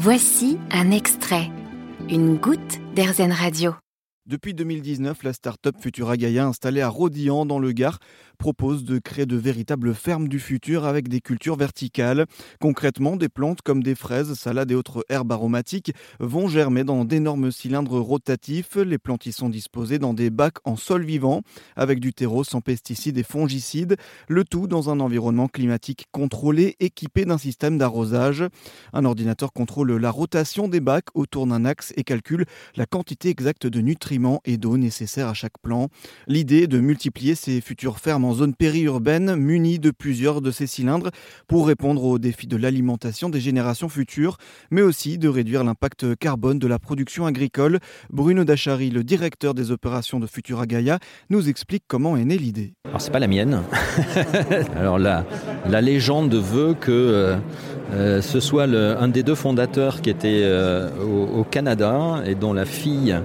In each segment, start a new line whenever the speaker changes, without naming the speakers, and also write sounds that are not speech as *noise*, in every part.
Voici un extrait, une goutte d'Airzen Radio.
Depuis 2019, la start-up Futura Gaia installée à Rodillan dans le Gard propose de créer de véritables fermes du futur avec des cultures verticales. Concrètement, des plantes comme des fraises, salades et autres herbes aromatiques vont germer dans d'énormes cylindres rotatifs. Les plantes y sont disposées dans des bacs en sol vivant avec du terreau sans pesticides et fongicides, le tout dans un environnement climatique contrôlé équipé d'un système d'arrosage. Un ordinateur contrôle la rotation des bacs autour d'un axe et calcule la quantité exacte de nutriments et d'eau nécessaires à chaque plant. L'idée est de multiplier ces futures fermes zone périurbaine munies de plusieurs de ces cylindres pour répondre aux défis de l'alimentation des générations futures, mais aussi de réduire l'impact carbone de la production agricole. Bruno Dachary, le directeur des opérations de Futura Gaia, nous explique comment est née l'idée.
Alors c'est pas la mienne. *laughs* Alors la, la légende veut que euh, euh, ce soit un des deux fondateurs qui était euh, au, Canada et dont la fille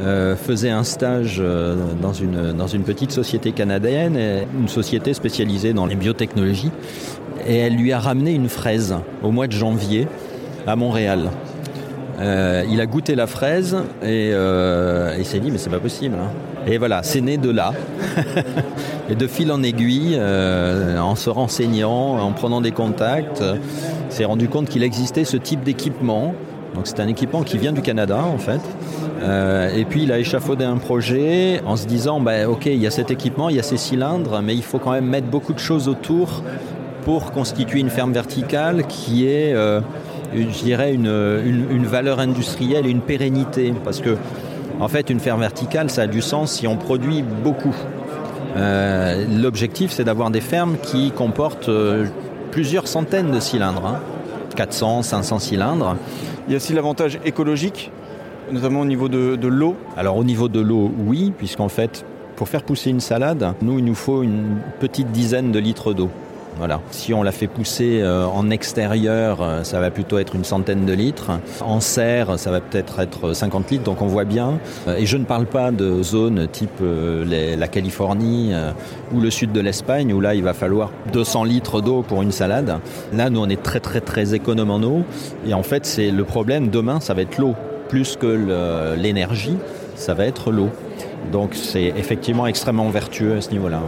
euh, faisait un stage euh, dans, une, petite société canadienne, une société spécialisée dans les biotechnologies. Et elle lui a ramené une fraise au mois de janvier à Montréal. Euh, il a goûté la fraise et il s'est dit mais c'est pas possible. Hein. Et voilà, c'est né de là. *laughs* et de fil en aiguille, en se renseignant, en prenant des contacts, s'est rendu compte qu'il existait ce type d'équipement. Donc c'est un équipement qui vient du Canada en fait. Euh, et puis il a échafaudé un projet en se disant bah, ok il y a cet équipement, il y a ces cylindres, mais il faut quand même mettre beaucoup de choses autour pour constituer une ferme verticale qui est euh, je dirais, une, une, valeur industrielle et une pérennité. Parce que, en fait, une ferme verticale, ça a du sens si on produit beaucoup. Euh, L'objectif, c'est d'avoir des fermes qui comportent plusieurs centaines de cylindres, hein, 400, 500 cylindres.
Il y a aussi l'avantage écologique, notamment au niveau de, de l'eau?
Alors, au niveau de l'eau, oui, puisqu'en fait, pour faire pousser une salade, nous, il nous faut une petite dizaine de litres d'eau. Voilà. Si on la fait pousser euh, en extérieur, euh, ça va plutôt être une centaine de litres. En serre, ça va peut-être être 50 litres, donc on voit bien. Euh, et je ne parle pas de zones type la Californie ou le sud de l'Espagne, où là, il va falloir 200 litres d'eau pour une salade. Là, nous, on est très très très économe en eau. Et en fait, c'est le problème demain, ça va être l'eau. Plus que l'énergie, ça va être l'eau. Donc c'est effectivement extrêmement vertueux à ce niveau-là.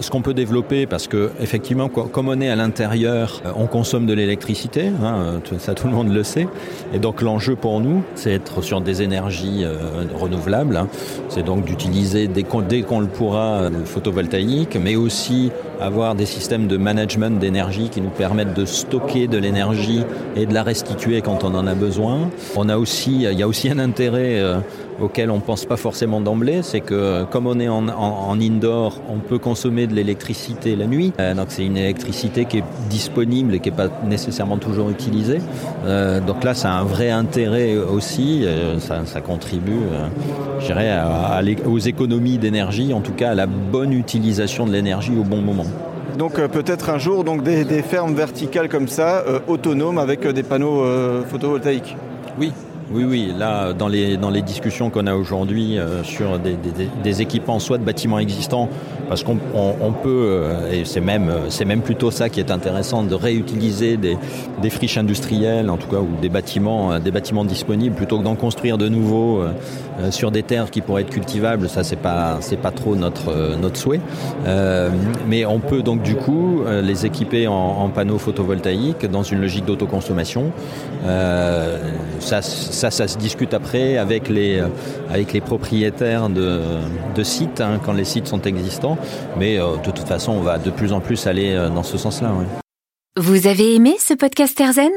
Ce qu'on peut développer parce que effectivement comme on est à l'intérieur on consomme de l'électricité hein, ça *laughs* tout le monde le sait et donc l'enjeu pour nous c'est être sur des énergies euh, renouvelables hein. c'est donc d'utiliser dès qu'on qu le pourra le photovoltaïque mais aussi avoir des systèmes de management d'énergie qui nous permettent de stocker de l'énergie et de la restituer quand on en a besoin on a aussi il y a aussi un intérêt euh, auquel on pense pas forcément d'emblée c'est que comme on est en indoor on peut consommer de l'électricité la nuit. Euh, donc c'est une électricité qui est disponible et qui n'est pas nécessairement toujours utilisée. Euh, donc là ça a un vrai intérêt aussi. Euh, ça, ça contribue je dirais à, à aux économies d'énergie en tout cas à la bonne utilisation de l'énergie au bon moment.
Donc euh, peut-être un jour donc des, des fermes verticales comme ça euh, autonomes avec euh, des panneaux photovoltaïques.
Oui Oui, oui, là, dans les, dans les discussions qu'on a aujourd'hui euh, sur des, équipements, soit de bâtiments existants, parce qu'on on, on peut, euh, et c'est même, même plutôt ça qui est intéressant, de réutiliser des, friches industrielles, en tout cas, ou des bâtiments, euh, des bâtiments disponibles, plutôt que d'en construire de nouveaux euh, euh, sur des terres qui pourraient être cultivables, ça, c'est pas, pas trop notre, euh, souhait. Euh, mais on peut donc, du coup, euh, les équiper en, panneaux photovoltaïques dans une logique d'autoconsommation. Euh, ça, ça se discute après avec les, euh, avec les propriétaires de, de sites hein, quand les sites sont existants mais euh, de toute façon on va de plus en plus aller euh, dans ce sens là ouais.
Vous avez aimé ce podcast Erzen?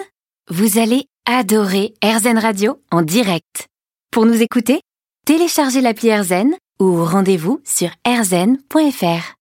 Vous allez adorer Erzen Radio en direct. Pour nous écouter, téléchargez l'appli Erzen ou rendez-vous sur erzen.fr.